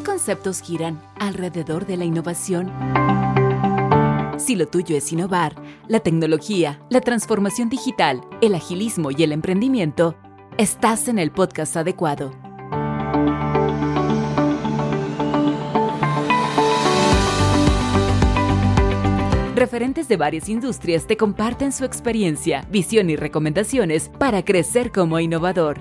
¿Qué conceptos giran alrededor de la innovación? Si lo tuyo es innovar, la tecnología, la transformación digital, el agilismo y el emprendimiento, estás en el podcast adecuado. Referentes de varias industrias te comparten su experiencia, visión y recomendaciones para crecer como innovador.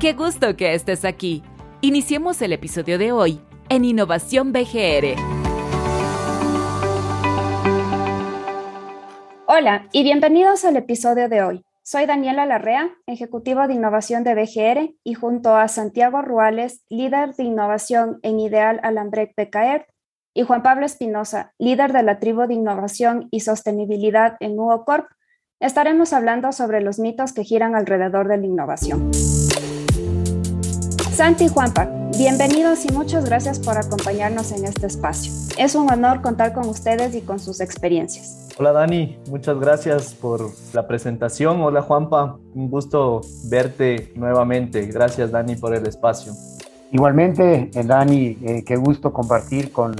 Qué gusto que estés aquí. Iniciemos el episodio de hoy en Innovación BGR. Hola y bienvenidos al episodio de hoy. Soy Daniela Larrea, ejecutivo de innovación de BGR y junto a Santiago Ruales, líder de innovación en Ideal Alambrec BKR, y Juan Pablo Espinosa, líder de la tribu de innovación y sostenibilidad en UOCorp, estaremos hablando sobre los mitos que giran alrededor de la innovación. Santi y Juanpa, bienvenidos y muchas gracias por acompañarnos en este espacio. Es un honor contar con ustedes y con sus experiencias. Hola Dani, muchas gracias por la presentación. Hola Juanpa, un gusto verte nuevamente. Gracias Dani por el espacio. Igualmente, eh, Dani, eh, qué gusto compartir con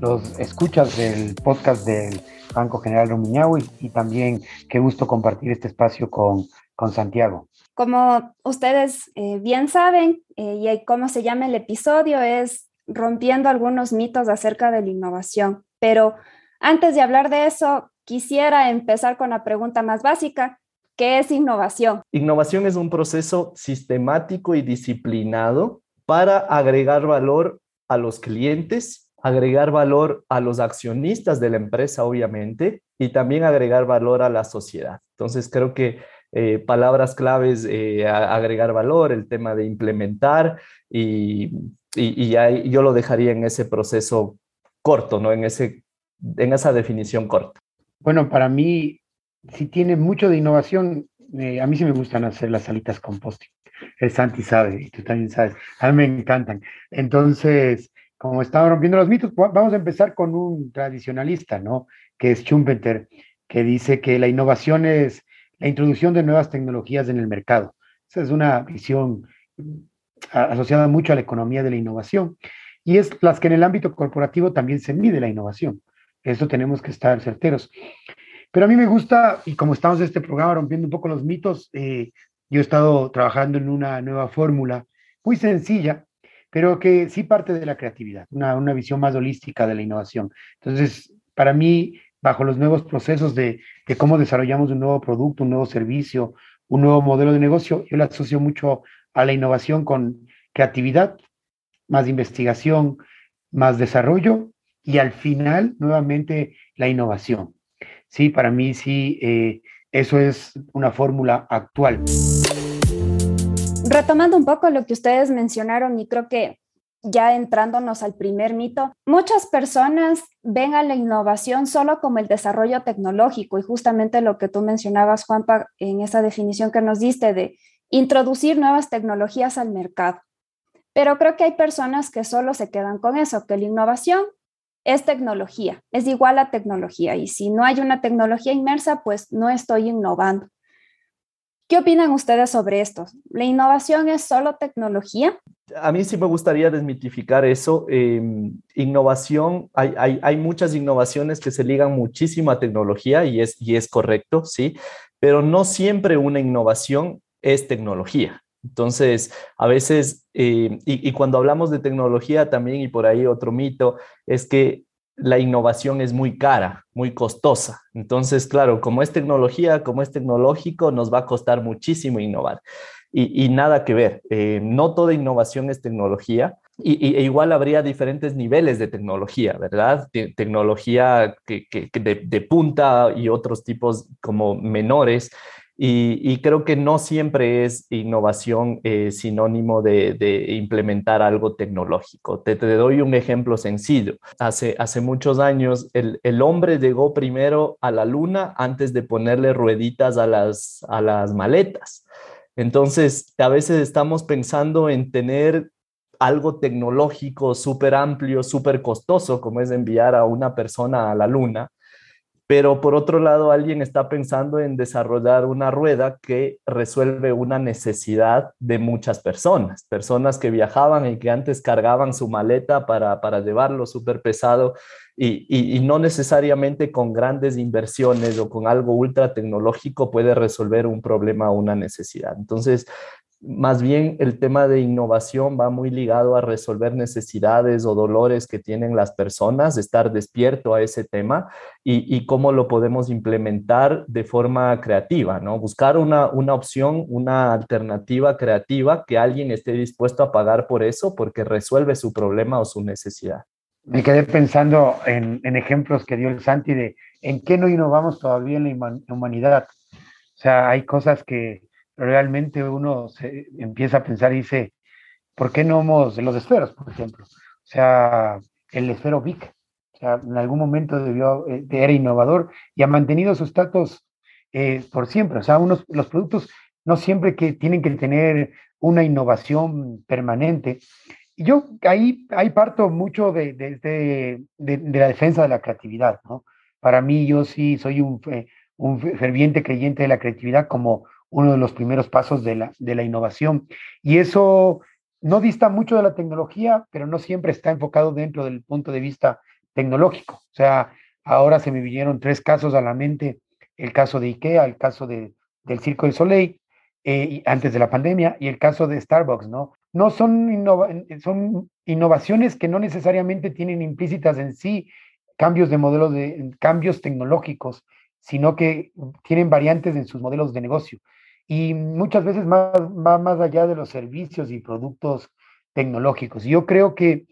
los escuchas del podcast del Banco General Rumiñahui y también qué gusto compartir este espacio con, con Santiago. Como ustedes eh, bien saben, eh, y cómo se llama el episodio, es rompiendo algunos mitos acerca de la innovación. Pero antes de hablar de eso, quisiera empezar con la pregunta más básica. ¿Qué es innovación? Innovación es un proceso sistemático y disciplinado para agregar valor a los clientes agregar valor a los accionistas de la empresa, obviamente, y también agregar valor a la sociedad. Entonces, creo que eh, palabras claves, eh, agregar valor, el tema de implementar, y, y, yo lo dejaría en ese proceso corto, ¿no? En, ese, en esa definición corta. Bueno, para mí, si tiene mucho de innovación, eh, a mí sí me gustan hacer las salitas composting. El Santi sabe, y tú también sabes. A mí me encantan. Entonces, como estaba rompiendo los mitos, vamos a empezar con un tradicionalista, ¿no? Que es Schumpeter, que dice que la innovación es la introducción de nuevas tecnologías en el mercado. Esa es una visión mm, asociada mucho a la economía de la innovación y es las que en el ámbito corporativo también se mide la innovación. Eso tenemos que estar certeros. Pero a mí me gusta, y como estamos en este programa rompiendo un poco los mitos, eh, yo he estado trabajando en una nueva fórmula muy sencilla pero que sí parte de la creatividad, una, una visión más holística de la innovación. Entonces, para mí, bajo los nuevos procesos de, cómo desarrollamos un nuevo producto, un nuevo servicio, un nuevo modelo de negocio, yo le asocio mucho a la innovación con creatividad, más investigación, más desarrollo y al final, nuevamente, la innovación. Sí, para mí sí, eh, eso es una fórmula actual retomando un poco lo que ustedes mencionaron y creo que ya entrándonos al primer mito, muchas personas ven a la innovación solo como el desarrollo tecnológico y justamente lo que tú mencionabas, Juanpa, en esa definición que nos diste de introducir nuevas tecnologías al mercado. Pero creo que hay personas que solo se quedan con eso, que la innovación es tecnología, es igual a tecnología y si no hay una tecnología inmersa, pues no estoy innovando. ¿Qué opinan ustedes sobre esto? ¿La innovación es solo tecnología? A mí sí me gustaría desmitificar eso. Em, innovación, hay, hay, hay, muchas innovaciones que se ligan muchísimo a tecnología y es, y es correcto, sí, pero no siempre una innovación es tecnología. Entonces, a veces, y, y, cuando hablamos de tecnología también, y por ahí otro mito, es que la innovación es muy cara, muy costosa. Entonces, claro, como es tecnología, como es tecnológico, nos va a costar muchísimo innovar. Y, nada que ver, eh, no toda innovación es tecnología. Y, e igual habría diferentes niveles de tecnología, ¿verdad? tecnología que, de, de punta y otros tipos como menores. Y, creo que no siempre es innovación eh, sinónimo de, implementar algo tecnológico. Te, doy un ejemplo sencillo. Hace, hace muchos años el, el, hombre llegó primero a la luna antes de ponerle rueditas a las, a las maletas. Entonces, a veces estamos pensando en tener algo tecnológico súper amplio, súper costoso, como es enviar a una persona a la luna, pero por otro lado alguien está pensando en desarrollar una rueda que resuelve una necesidad de muchas personas, personas que viajaban y que antes cargaban su maleta para, para llevarlo súper pesado y, y, no necesariamente con grandes inversiones o con algo ultra tecnológico puede resolver un problema o una necesidad. Entonces, más bien el tema de innovación va muy ligado a resolver necesidades o dolores que tienen las personas, estar despierto a ese tema y, cómo lo podemos implementar de forma creativa, ¿no? Buscar una, opción, una alternativa creativa que alguien esté dispuesto a pagar por eso porque resuelve su problema o su necesidad. Me quedé pensando en, en ejemplos que dio el Santi de en qué no innovamos todavía en la humanidad. O sea, hay cosas que, realmente uno se empieza a pensar y dice, ¿por qué no hemos, los esferos, por ejemplo? O sea, el esfero Vic, o sea, en algún momento debió, eh, era innovador y ha mantenido su estatus eh, por siempre. O sea, unos, los productos no siempre que tienen que tener una innovación permanente. Y yo ahí, ahí parto mucho de, de, de, la defensa de la creatividad, ¿no? Para mí, yo sí soy un, un ferviente creyente de la creatividad como uno de los primeros pasos de la, de la innovación. Y eso no dista mucho de la tecnología, pero no siempre está enfocado dentro del punto de vista tecnológico. O sea, ahora se me vinieron tres casos a la mente, el caso de IKEA, el caso de, del Circo del Soleil, eh, antes de la pandemia, y el caso de Starbucks, ¿no? No son, son innovaciones que no necesariamente tienen implícitas en sí cambios de modelos, de cambios tecnológicos, sino que tienen variantes en sus modelos de negocio y muchas veces más, va más allá de los servicios y productos tecnológicos. Yo creo que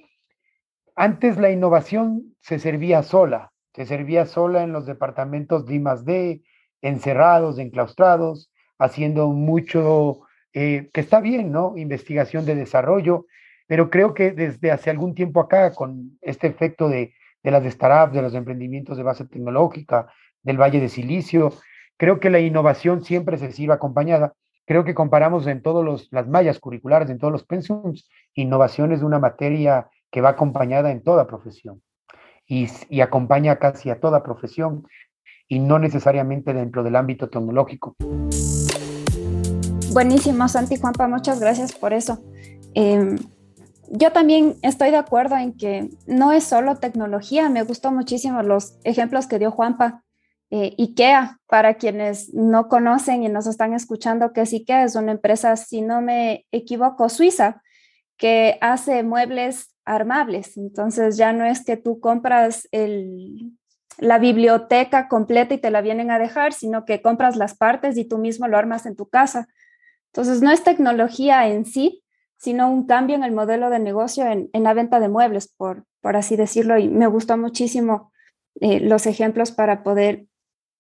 antes la innovación se servía sola, se servía sola en los departamentos D más D, encerrados, enclaustrados, haciendo mucho, eh, que está bien, ¿no? Investigación de desarrollo, pero creo que desde hace algún tiempo acá, con este efecto de, de las startups, de los emprendimientos de base tecnológica, del Valle de Silicio, Creo que la innovación siempre se sirve acompañada. Creo que comparamos en todas las mallas curriculares, en todos los pensums, innovación es una materia que va acompañada en toda profesión y, y acompaña casi a toda profesión y no necesariamente dentro del ámbito tecnológico. Buenísimo, Santi Juanpa, muchas gracias por eso. Em, yo también estoy de acuerdo en que no es solo tecnología, me gustó muchísimo los ejemplos que dio Juanpa eh, IKEA, para quienes no conocen y nos están escuchando, que es IKEA, es una empresa, si no me equivoco, suiza, que hace muebles armables. Entonces ya no es que tú compras la biblioteca completa y te la vienen a dejar, sino que compras las partes y tú mismo lo armas en tu casa. Entonces no es tecnología en sí, sino un cambio en el modelo de negocio en, la venta de muebles, por, por así decirlo. Y me gustó muchísimo eh, los ejemplos para poder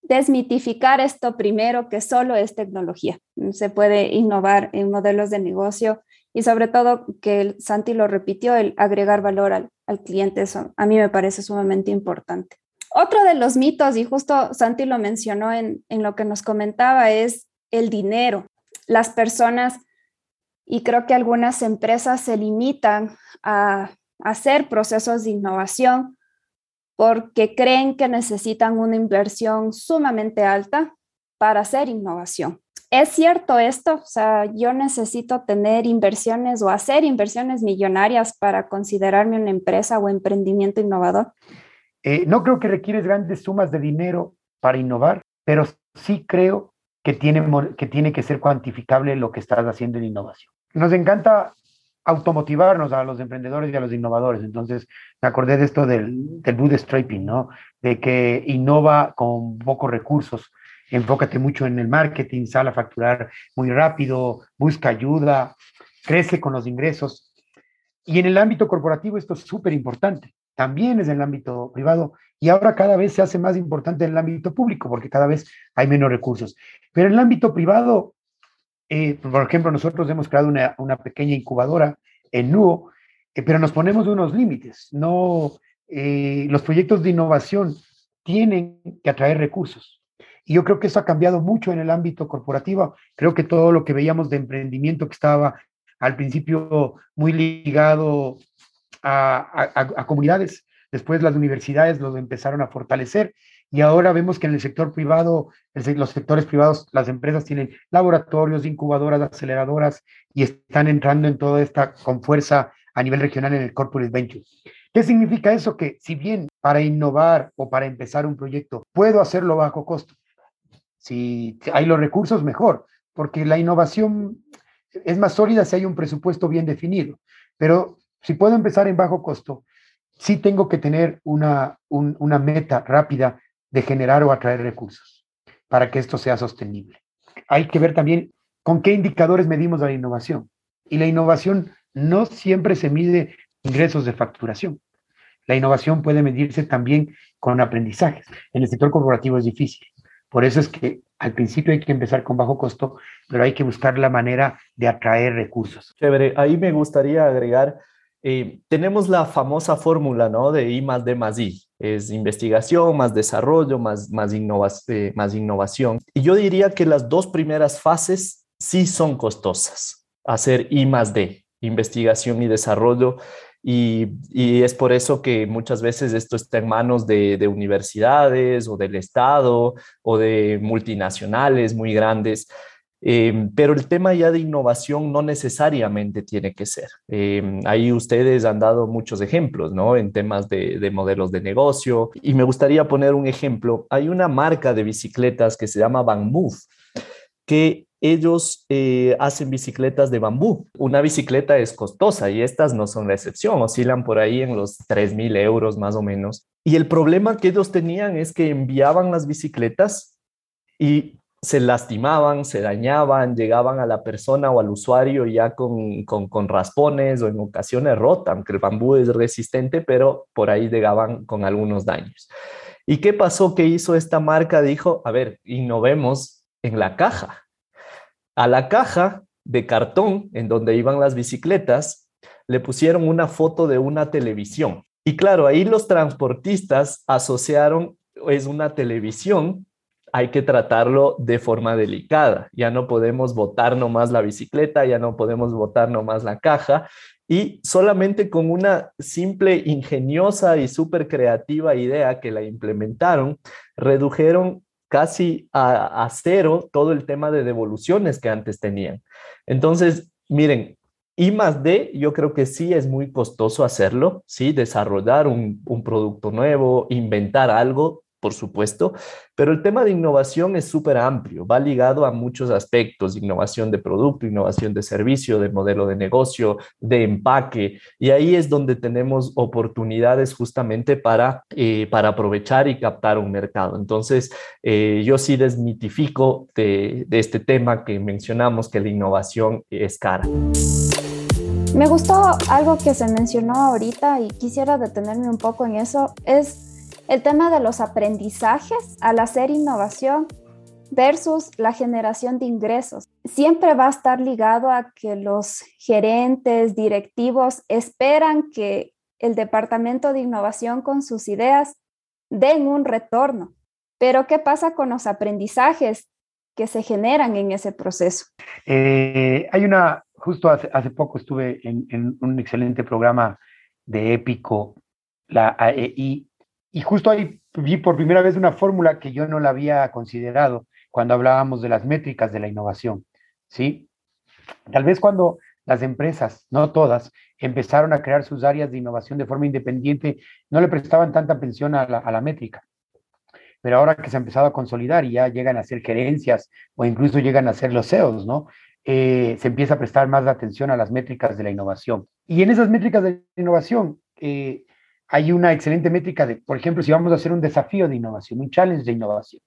desmitificar esto primero, que solo es tecnología. Se puede innovar en modelos de negocio y sobre todo que Santi lo repitió, el agregar valor al, cliente, eso a mí me parece sumamente importante. Otro de los mitos, y justo Santi lo mencionó en, en lo que nos comentaba, es el dinero. Las personas, y creo que algunas empresas se limitan a hacer procesos de innovación porque creen que necesitan una inversión sumamente alta para hacer innovación. ¿Es cierto esto? O sea, yo necesito tener inversiones o hacer inversiones millonarias para considerarme una empresa o emprendimiento innovador. Eh, no creo que requieres grandes sumas de dinero para innovar, pero sí creo que tiene, que tiene que ser cuantificable lo que estás haciendo en innovación. Nos encanta automotivarnos a los emprendedores y a los innovadores. Entonces, me acordé de esto del, del bootstrapping, ¿no? De que innova con pocos recursos. Enfócate mucho en el marketing, sale a facturar muy rápido, busca ayuda, crece con los ingresos. Y en el ámbito corporativo esto es súper importante. También es en el ámbito privado y ahora cada vez se hace más importante en el ámbito público porque cada vez hay menos recursos. Pero en el ámbito privado eh, por ejemplo, nosotros hemos creado una, pequeña incubadora en NUO, eh, pero nos ponemos unos límites. No, eh, los proyectos de innovación tienen que atraer recursos. Y yo creo que eso ha cambiado mucho en el ámbito corporativo. Creo que todo lo que veíamos de emprendimiento que estaba al principio muy ligado a, a comunidades, después las universidades los empezaron a fortalecer Y ahora vemos que en el sector privado, los sectores privados, las empresas tienen laboratorios, incubadoras, aceleradoras y están entrando en toda esta con fuerza a nivel regional en el corporate venture. ¿Qué significa eso? Que si bien para innovar o para empezar un proyecto puedo hacerlo bajo costo, si hay los recursos, mejor, porque la innovación es más sólida si hay un presupuesto bien definido. Pero si puedo empezar en bajo costo, sí tengo que tener una, una meta rápida de generar o atraer recursos para que esto sea sostenible. Hay que ver también con qué indicadores medimos la innovación. Y la innovación no siempre se mide ingresos de facturación. La innovación puede medirse también con aprendizajes. En el sector corporativo es difícil. Por eso es que al principio hay que empezar con bajo costo, pero hay que buscar la manera de atraer recursos. Chévere, ahí me gustaría agregar, eh, tenemos la famosa fórmula, ¿no? De I más D más I. Es investigación, más desarrollo, más, más, eh, más innovación. Y yo diría que las dos primeras fases sí son costosas. Hacer I más D, investigación y desarrollo, y, es por eso que muchas veces esto está en manos de, universidades o del Estado o de multinacionales muy grandes. Em, pero el tema ya de innovación no necesariamente tiene que ser. Em, ahí ustedes han dado muchos ejemplos, ¿no? En temas de, de, modelos de negocio. Y me gustaría poner un ejemplo. Hay una marca de bicicletas que se llama Van Move, que ellos eh, hacen bicicletas de bambú. Una bicicleta es costosa y estas no son la excepción, oscilan por ahí en los 3 mil euros más o menos. Y el problema que ellos tenían es que enviaban las bicicletas y se lastimaban, se dañaban, llegaban a la persona o al usuario ya con, con, raspones o en ocasiones rota, aunque el bambú es resistente, pero por ahí llegaban con algunos daños. ¿Y qué pasó? que hizo esta marca? Dijo, a ver, innovemos en la caja a la caja de cartón en donde iban las bicicletas le pusieron una foto de una televisión. Y claro, ahí los transportistas asociaron, es una televisión, hay que tratarlo de forma delicada. Ya no podemos botar nomás la bicicleta, ya no podemos botar nomás la caja. Y solamente con una simple, ingeniosa y súper creativa idea que la implementaron, redujeron casi a, cero todo el tema de devoluciones que antes tenían. Entonces, miren, I más D, yo creo que sí es muy costoso hacerlo, sí, desarrollar un producto nuevo, inventar algo, por supuesto, pero el tema de innovación es súper amplio, va ligado a muchos aspectos, innovación de producto, innovación de servicio, de modelo de negocio, de empaque, y ahí es donde tenemos oportunidades justamente para, eh, para aprovechar y captar un mercado. Entonces, eh, yo sí desmitifico de, de este tema que mencionamos, que la innovación es cara. Me gustó algo que se mencionó ahorita y quisiera detenerme un poco en eso, es el tema de los aprendizajes al hacer innovación versus la generación de ingresos. Siempre va a estar ligado a que los gerentes, directivos esperan que el departamento de innovación con sus ideas den un retorno. Pero ¿qué pasa con los aprendizajes que se generan en ese proceso? Eh, hay una, justo hace, poco estuve en, un excelente programa de Épico, la AEI, y justo ahí vi por primera vez una fórmula que yo no la había considerado cuando hablábamos de las métricas de la innovación, ¿sí? Tal vez cuando las empresas, no todas, empezaron a crear sus áreas de innovación de forma independiente, no le prestaban tanta atención a la, métrica. Pero ahora que se ha empezado a consolidar y ya llegan a ser gerencias o incluso llegan a ser los CEOs, ¿no? Eh, se empieza a prestar más atención a las métricas de la innovación. Y en esas métricas de innovación, eh, hay una excelente métrica de, por ejemplo, si vamos a hacer un desafío de innovación, un challenge de innovación,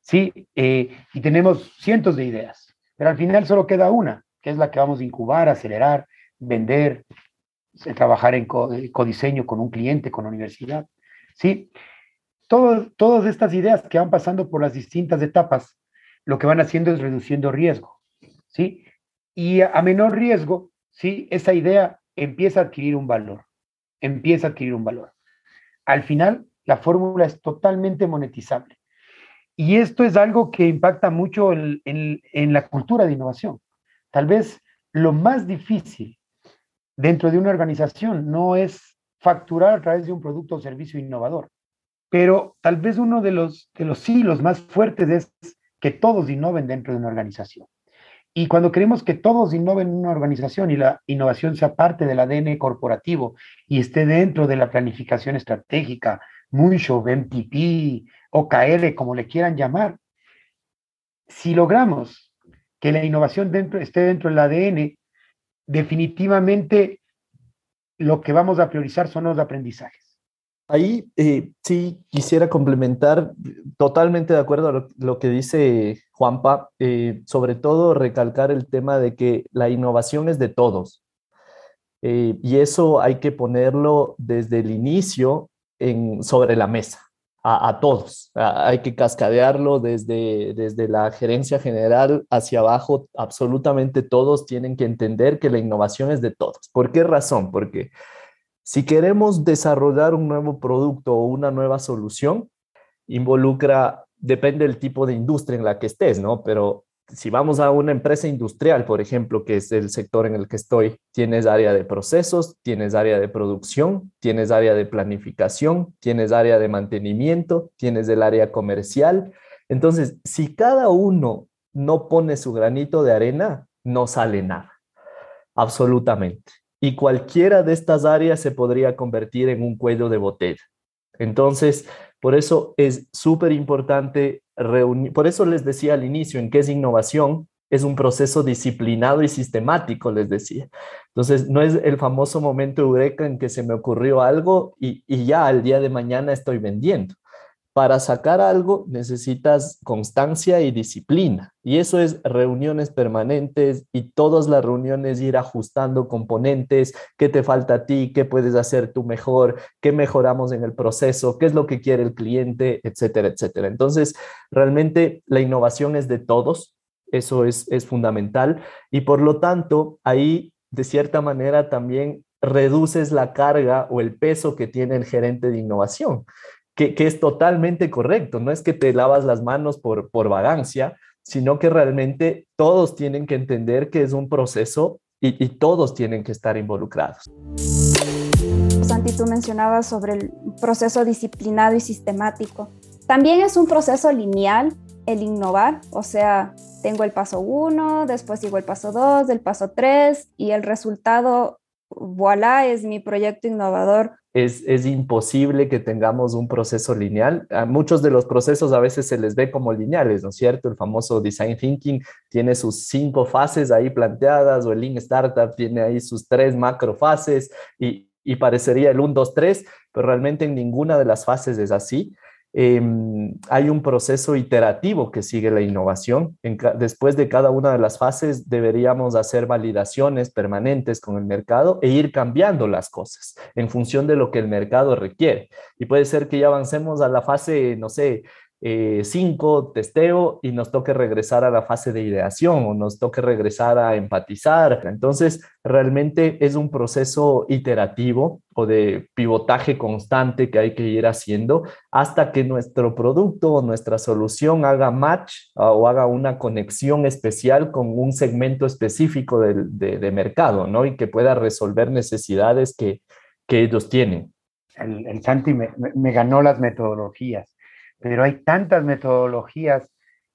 ¿sí? Eh, y tenemos cientos de ideas, pero al final solo queda una, que es la que vamos a incubar, acelerar, vender, eh, trabajar en eh, codiseño con un cliente, con la universidad, ¿sí? todas estas ideas que van pasando por las distintas etapas, lo que van haciendo es reduciendo riesgo, ¿sí? Y a menor riesgo, ¿sí? Esa idea empieza a adquirir un valor empieza a adquirir un valor. Al final, la fórmula es totalmente monetizable. Y esto es algo que impacta mucho en, la cultura de innovación. Tal vez lo más difícil dentro de una organización no es facturar a través de un producto o servicio innovador, pero tal vez uno de los, de los sí, los más fuertes es que todos innoven dentro de una organización. Y cuando queremos que todos innoven en una organización y la innovación sea parte del ADN corporativo y esté dentro de la planificación estratégica, Moonshot, MTP, OKR, como le quieran llamar, si logramos que la innovación dentro, esté dentro del ADN, definitivamente lo que vamos a priorizar son los aprendizajes. Ahí eh, sí quisiera complementar, totalmente de acuerdo a lo, que dice Juanpa, eh, sobre todo recalcar el tema de que la innovación es de todos. Eh, y eso hay que ponerlo desde el inicio sobre la mesa, a, todos. hay que cascadearlo desde, desde la gerencia general hacia abajo. Absolutamente todos tienen que entender que la innovación es de todos. ¿Por qué razón? Porque si queremos desarrollar un nuevo producto o una nueva solución, involucra, depende del tipo de industria en la que estés, ¿no? Pero si vamos a una empresa industrial, por ejemplo, que es el sector en el que estoy, tienes área de procesos, tienes área de producción, tienes área de planificación, tienes área de mantenimiento, tienes el área comercial. Entonces, si cada uno no pone su granito de arena, no sale nada, absolutamente y cualquiera de estas áreas se podría convertir en un cuello de botella. Entonces, por eso es súper importante reunir, por eso les decía al inicio en qué es innovación, es un proceso disciplinado y sistemático, les decía. Entonces, no es el famoso momento eureka en que se me ocurrió algo y, y ya al día de mañana estoy vendiendo para sacar algo necesitas constancia y disciplina. Y eso es reuniones permanentes y todas las reuniones ir ajustando componentes, qué te falta a ti, qué puedes hacer tú mejor, qué mejoramos en el proceso, qué es lo que quiere el cliente, etcétera, etcétera. Entonces, realmente la innovación es de todos, eso es, es fundamental y por lo tanto ahí de cierta manera también reduces la carga o el peso que tiene el gerente de innovación que, es totalmente correcto. No es que te lavas las manos por, por vagancia, sino que realmente todos tienen que entender que es un proceso y, todos tienen que estar involucrados. Santi, tú mencionabas sobre el proceso disciplinado y sistemático. También es un proceso lineal el innovar, o sea, tengo el paso 1, después sigo el paso 2, el paso 3 y el resultado, voilà, es mi proyecto innovador es, imposible que tengamos un proceso lineal. A muchos de los procesos a veces se les ve como lineales, ¿no es cierto? El famoso design thinking tiene sus cinco fases ahí planteadas o el Lean Startup tiene ahí sus tres macro fases y, y parecería el 1, 2, 3, pero realmente en ninguna de las fases es así. Em, hay un proceso iterativo que sigue la innovación. después de cada una de las fases deberíamos hacer validaciones permanentes con el mercado e ir cambiando las cosas en función de lo que el mercado requiere. Y puede ser que ya avancemos a la fase, no sé, 5, eh, testeo, y nos toque regresar a la fase de ideación o nos toque regresar a empatizar. Entonces, realmente es un proceso iterativo o de pivotaje constante que hay que ir haciendo hasta que nuestro producto o nuestra solución haga match ah, o haga una conexión especial con un segmento específico de, mercado, ¿no? Y que pueda resolver necesidades que, ellos tienen. El, Santi me ganó las metodologías pero hay tantas metodologías.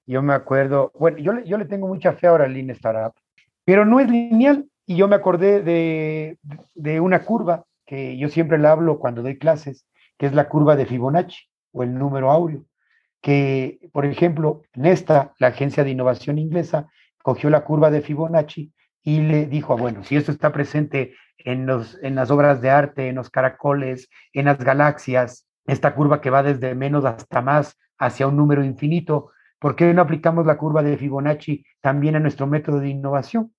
Yo me acuerdo, bueno, yo, yo le tengo mucha fe ahora al Lean Startup, pero no es lineal. Y yo me acordé de, de una curva que yo siempre la hablo cuando doy clases, que es la curva de Fibonacci o el número áureo, que, por ejemplo, Nesta, la agencia de innovación inglesa, cogió la curva de Fibonacci y le dijo, ah, bueno, si esto está presente en, los, en las obras de arte, en los caracoles, en las galaxias, esta curva que va desde menos hasta más hacia un número infinito, ¿por qué no aplicamos la curva de Fibonacci también a nuestro método de innovación?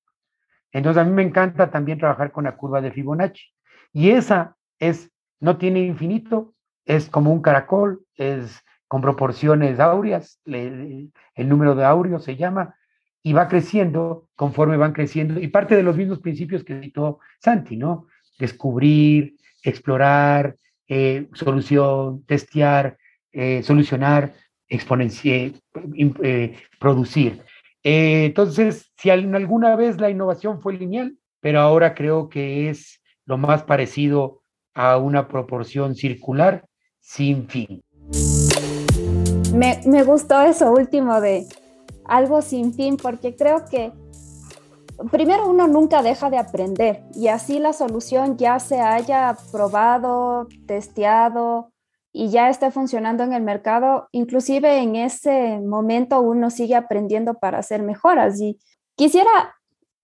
Entonces a mí me encanta también trabajar con la curva de Fibonacci. Y esa es, no tiene infinito, es como un caracol, es con proporciones áureas, el número de áureos se llama, y va creciendo conforme van creciendo, y parte de los mismos principios que citó Santi, ¿no? Descubrir, explorar, eh, solución, testear, eh, solucionar, exponenciar, eh, producir. entonces, si alguna vez la innovación fue lineal, pero ahora creo que es lo más parecido a una proporción circular sin fin. Me, me gustó eso último de algo sin fin, porque creo que primero uno nunca deja de aprender y así la solución ya se haya probado, testeado y ya esté funcionando en el mercado, inclusive en ese momento uno sigue aprendiendo para hacer mejoras. Y quisiera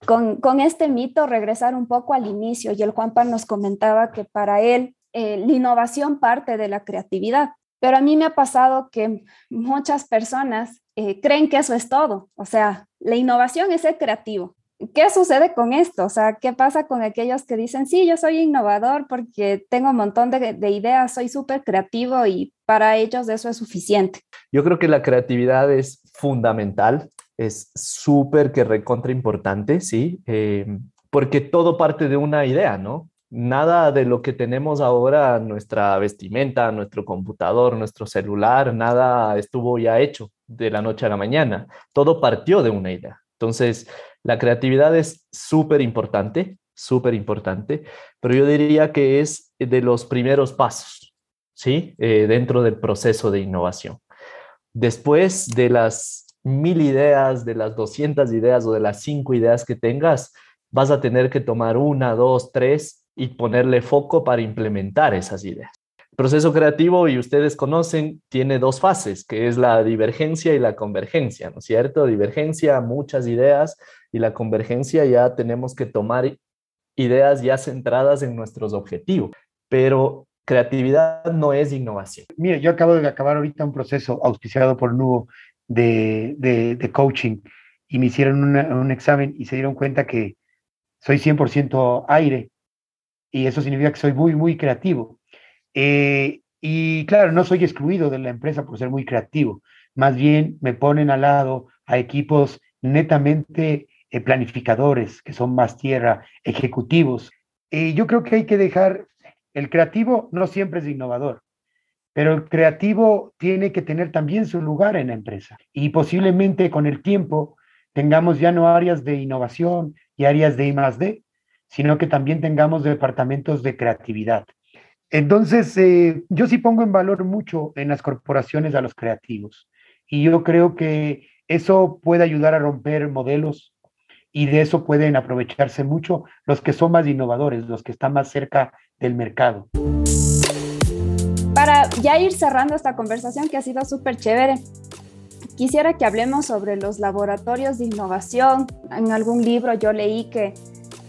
con, este mito regresar un poco al inicio y el Juanpa nos comentaba que para él eh, la innovación parte de la creatividad, pero a mí me ha pasado que muchas personas eh, creen que eso es todo, o sea, la innovación es ser creativo ¿Qué sucede con esto? O sea, ¿qué pasa con aquellos que dicen, sí, yo soy innovador porque tengo un montón de, ideas, soy súper creativo y para ellos eso es suficiente? Yo creo que la creatividad es fundamental, es súper que recontra importante, ¿sí? Eh, porque todo parte de una idea, ¿no? Nada de lo que tenemos ahora, nuestra vestimenta, nuestro computador, nuestro celular, nada estuvo ya hecho de la noche a la mañana. Todo partió de una idea. Entonces, la creatividad es súper importante, súper importante, pero yo diría que es de los primeros pasos, ¿sí? Eh, dentro del proceso de innovación. Después de las mil ideas, de las 200 ideas o de las cinco ideas que tengas, vas a tener que tomar una, dos, tres y ponerle foco para implementar esas ideas proceso creativo, y ustedes conocen, tiene dos fases, que es la divergencia y la convergencia, ¿no es cierto? Divergencia, muchas ideas, y la convergencia ya tenemos que tomar ideas ya centradas en nuestros objetivos, pero creatividad no es innovación. Mire, yo acabo de acabar ahorita un proceso auspiciado por Nubo de, de, coaching y me hicieron un examen y se dieron cuenta que soy 100% aire y eso significa que soy muy, muy creativo. Eh, y claro, no soy excluido de la empresa por ser muy creativo. Más bien me ponen al lado a equipos netamente eh, planificadores, que son más tierra, ejecutivos. Y yo creo que hay que dejar, el creativo no siempre es innovador, pero el creativo tiene que tener también su lugar en la empresa. Y posiblemente con el tiempo tengamos ya no áreas de innovación y áreas de I sino que también tengamos departamentos de creatividad. Entonces, eh, yo sí pongo en valor mucho en las corporaciones a los creativos y yo creo que eso puede ayudar a romper modelos y de eso pueden aprovecharse mucho los que son más innovadores, los que están más cerca del mercado. Para ya ir cerrando esta conversación que ha sido súper chévere, quisiera que hablemos sobre los laboratorios de innovación. En algún libro yo leí que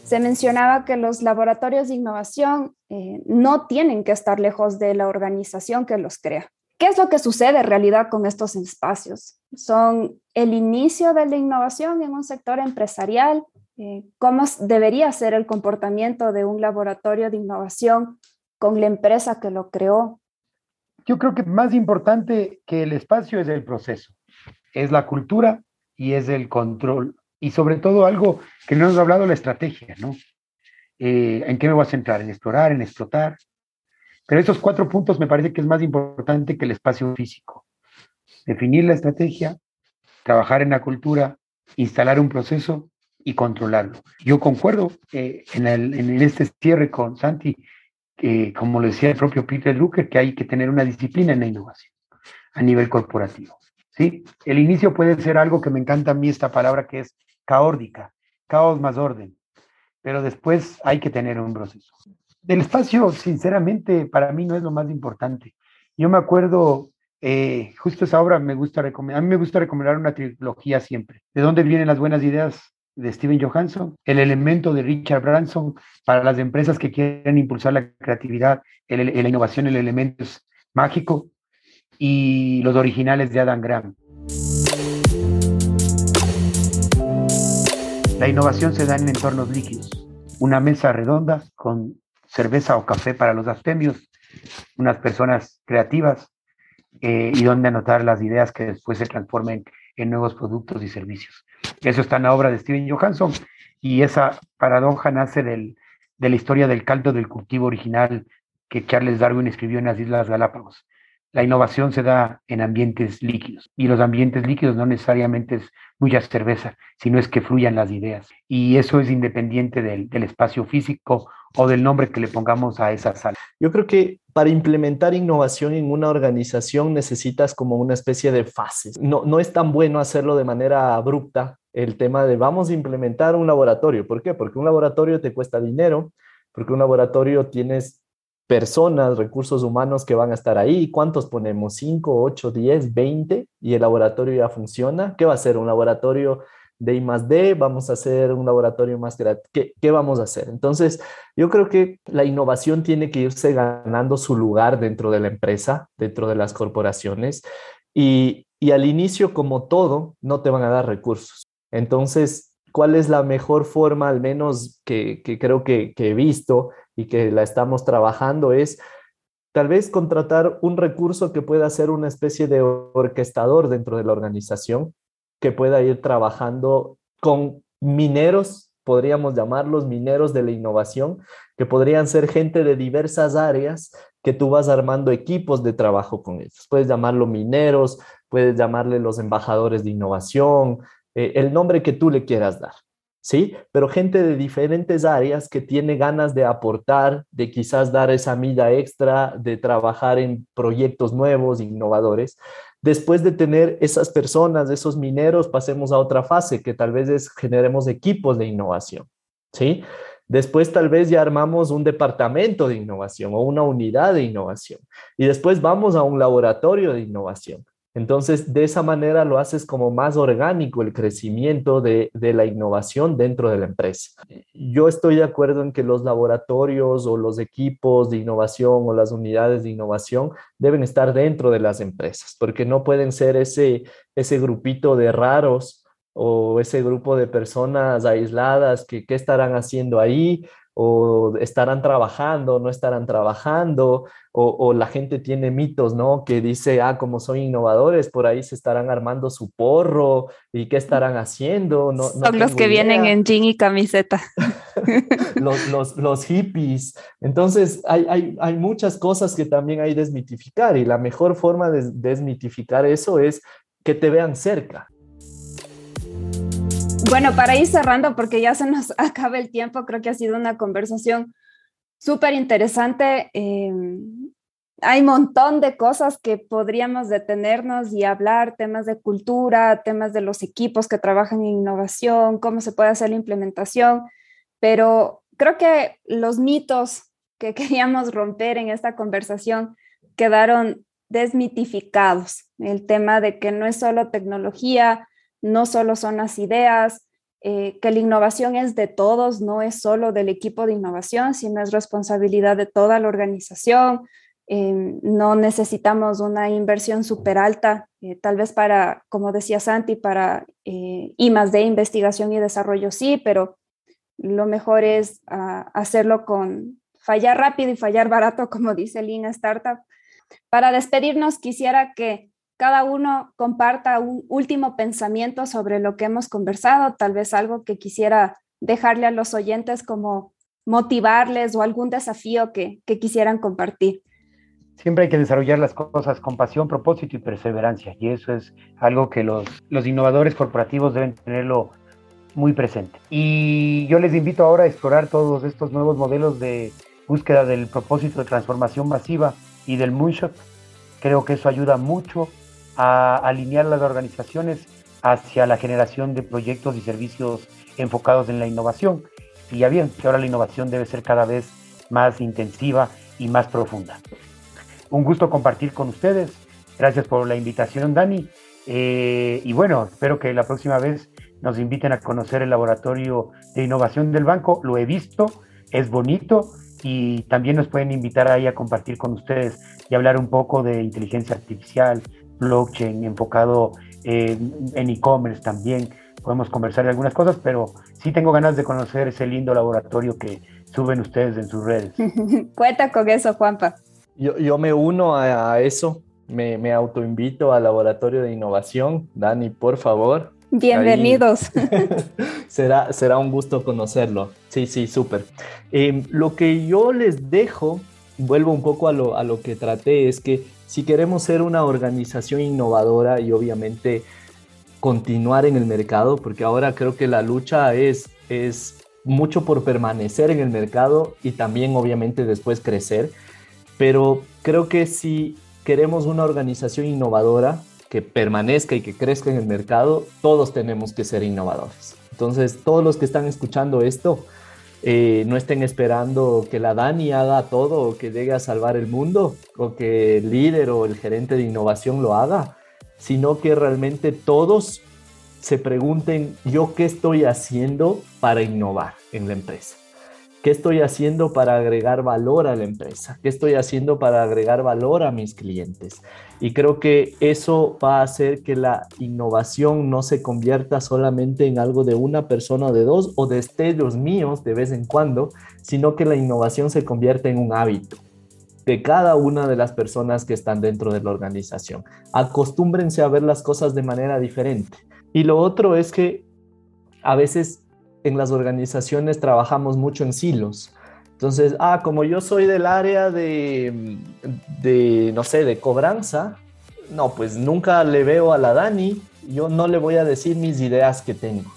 se mencionaba que los laboratorios de innovación eh, no tienen que estar lejos de la organización que los crea. ¿Qué es lo que sucede en realidad con estos espacios? ¿Son el inicio de la innovación en un sector empresarial? Eh, ¿Cómo debería ser el comportamiento de un laboratorio de innovación con la empresa que lo creó? Yo creo que más importante que el espacio es el proceso, es la cultura y es el control y sobre todo algo que no nos ha hablado, la estrategia, ¿no? Eh, ¿En qué me voy a centrar? ¿En explorar, en explotar? Pero esos cuatro puntos me parece que es más importante que el espacio físico. Definir la estrategia, trabajar en la cultura, instalar un proceso y controlarlo. Yo concuerdo eh, en, este cierre con Santi, que como lo decía el propio Peter Drucker, que hay que tener una disciplina en la innovación a nivel corporativo. ¿sí? El inicio puede ser algo que me encanta a mí esta palabra que es caórdica, caos más orden, pero después hay que tener un proceso. Del espacio, sinceramente, para mí no es lo más importante. Yo me acuerdo, eh, justo esa obra me gusta recomendar, a mí me gusta recomendar una trilogía siempre. ¿De dónde vienen las buenas ideas? de Steven Johansson, el elemento de Richard Branson para las empresas que quieren impulsar la creatividad, la innovación, el elemento es mágico, y los originales de Adam Grant. La innovación se da en entornos líquidos. Una mesa redonda con cerveza o café para los astemios, unas personas creativas eh, y donde anotar las ideas que después se transformen en nuevos productos y servicios. Eso está en la obra de Steven Johansson y esa paradoja nace del, de la historia del caldo del cultivo original que Charles Darwin escribió en las Islas Galápagos. La innovación se da en ambientes líquidos y los ambientes líquidos no necesariamente es mucha cerveza, sino es que fluyan las ideas. Y eso es independiente del, del espacio físico o del nombre que le pongamos a esa sala. Yo creo que para implementar innovación en una organización necesitas como una especie de fases. No, no es tan bueno hacerlo de manera abrupta el tema de vamos a implementar un laboratorio. ¿Por qué? Porque un laboratorio te cuesta dinero, porque un laboratorio tienes personas, recursos humanos que van a estar ahí. ¿Cuántos ponemos? ¿5, 8, 10, 20? Y el laboratorio ya funciona. ¿Qué va a ser? ¿Un laboratorio de I más D? ¿Vamos a hacer un laboratorio más grande? ¿Qué, ¿Qué vamos a hacer? Entonces, yo creo que la innovación tiene que irse ganando su lugar dentro de la empresa, dentro de las corporaciones. Y, y al inicio, como todo, no te van a dar recursos. Entonces, ¿cuál es la mejor forma, al menos que, que creo que, que he visto, y que la estamos trabajando es tal vez contratar un recurso que pueda ser una especie de orquestador dentro de la organización, que pueda ir trabajando con mineros, podríamos llamarlos mineros de la innovación, que podrían ser gente de diversas áreas que tú vas armando equipos de trabajo con ellos. Puedes llamarlo mineros, puedes llamarle los embajadores de innovación, eh, el nombre que tú le quieras dar. ¿Sí? Pero gente de diferentes áreas que tiene ganas de aportar, de quizás dar esa milla extra, de trabajar en proyectos nuevos, innovadores. Después de tener esas personas, esos mineros, pasemos a otra fase, que tal vez es generemos equipos de innovación, ¿sí? Después tal vez ya armamos un departamento de innovación o una unidad de innovación. Y después vamos a un laboratorio de innovación. Entonces, de esa manera lo haces como más orgánico el crecimiento de, la innovación dentro de la empresa. Yo estoy de acuerdo en que los laboratorios o los equipos de innovación o las unidades de innovación deben estar dentro de las empresas, porque no pueden ser ese, ese grupito de raros o ese grupo de personas aisladas que qué estarán haciendo ahí o estarán trabajando, no estarán trabajando, o, la gente tiene mitos, ¿no? Que dice, ah, como son innovadores, por ahí se estarán armando su porro y qué estarán haciendo. No, son los que vienen en jean y camiseta. los, los, los, hippies. Entonces, hay, hay, hay, muchas cosas que también hay que desmitificar y la mejor forma de desmitificar eso es que te vean cerca bueno, para ir cerrando, porque ya se nos acaba el tiempo, creo que ha sido una conversación súper interesante. Eh, hay un montón de cosas que podríamos detenernos y hablar, temas de cultura, temas de los equipos que trabajan en innovación, cómo se puede hacer la implementación, pero creo que los mitos que queríamos romper en esta conversación quedaron desmitificados. El tema de que no es solo tecnología, no solo son las ideas, eh, que la innovación es de todos, no es solo del equipo de innovación, sino es responsabilidad de toda la organización. Eh, no necesitamos una inversión súper alta, eh, tal vez para, como decía Santi, para I más de investigación y desarrollo sí, pero lo mejor es ah, hacerlo con fallar rápido y fallar barato, como dice Lean Startup. Para despedirnos, quisiera que cada uno comparta un último pensamiento sobre lo que hemos conversado, tal vez algo que quisiera dejarle a los oyentes como motivarles o algún desafío que, quisieran compartir. Siempre hay que desarrollar las cosas con pasión, propósito y perseverancia, y eso es algo que los, los innovadores corporativos deben tenerlo muy presente. Y yo les invito ahora a explorar todos estos nuevos modelos de búsqueda del propósito de transformación masiva y del moonshot. Creo que eso ayuda mucho a alinear las organizaciones hacia la generación de proyectos y servicios enfocados en la innovación. Y ya bien, que ahora la innovación debe ser cada vez más intensiva y más profunda. Un gusto compartir con ustedes. Gracias por la invitación, Dani. Eh, y bueno, espero que la próxima vez nos inviten a conocer el laboratorio de innovación del banco. Lo he visto, es bonito y también nos pueden invitar ahí a compartir con ustedes y hablar un poco de inteligencia artificial, blockchain, enfocado en e-commerce también. Podemos conversar de algunas cosas, pero sí tengo ganas de conocer ese lindo laboratorio que suben ustedes en sus redes. Cuenta con eso, Juanpa. Yo, yo me uno a, eso, me, me autoinvito al laboratorio de innovación. Dani, por favor, Bienvenidos. será, será un gusto conocerlo. Sí, sí, súper. Em, lo que yo les dejo, vuelvo un poco a lo, a lo que traté, es que si queremos ser una organización innovadora y obviamente continuar en el mercado, porque ahora creo que la lucha es, es mucho por permanecer en el mercado y también obviamente después crecer, pero creo que si queremos una organización innovadora que permanezca y que crezca en el mercado, todos tenemos que ser innovadores. Entonces, todos los que están escuchando esto, eh, no estén esperando que la Dani haga todo o que llegue a salvar el mundo o que el líder o el gerente de innovación lo haga, sino que realmente todos se pregunten yo qué estoy haciendo para innovar en la empresa. ¿Qué estoy haciendo para agregar valor a la empresa? ¿Qué estoy haciendo para agregar valor a mis clientes? Y creo que eso va a hacer que la innovación no se convierta solamente en algo de una persona o de dos o de destellos míos de vez en cuando, sino que la innovación se convierta en un hábito de cada una de las personas que están dentro de la organización. Acostúmbrense a ver las cosas de manera diferente. Y lo otro es que a veces en las organizaciones trabajamos mucho en silos. Entonces, ah, como yo soy del área de, de, no sé, de cobranza, no, pues nunca le veo a la Dani, yo no le voy a decir mis ideas que tengo.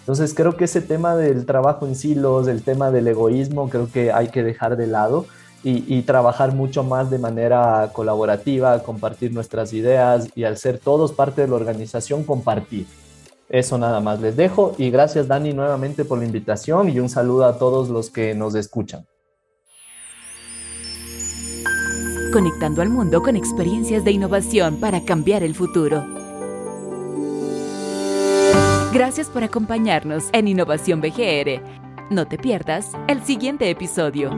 Entonces, creo que ese tema del trabajo en silos, el tema del egoísmo, creo que hay que dejar de lado y, y trabajar mucho más de manera colaborativa, compartir nuestras ideas y al ser todos parte de la organización, compartir. Eso nada más les dejo y gracias Dani nuevamente por la invitación y un saludo a todos los que nos escuchan. Conectando al mundo con experiencias de innovación para cambiar el futuro. Gracias por acompañarnos en Innovación BGR. No te pierdas el siguiente episodio.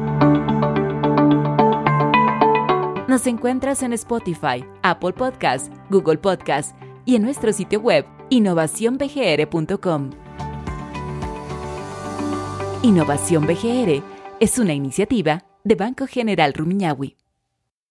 Nos encuentras en Spotify, Apple Podcast, Google Podcast y en nuestro sitio web innovacionbgr.com. Innovación BGR es una iniciativa de Banco General Rumiñahui.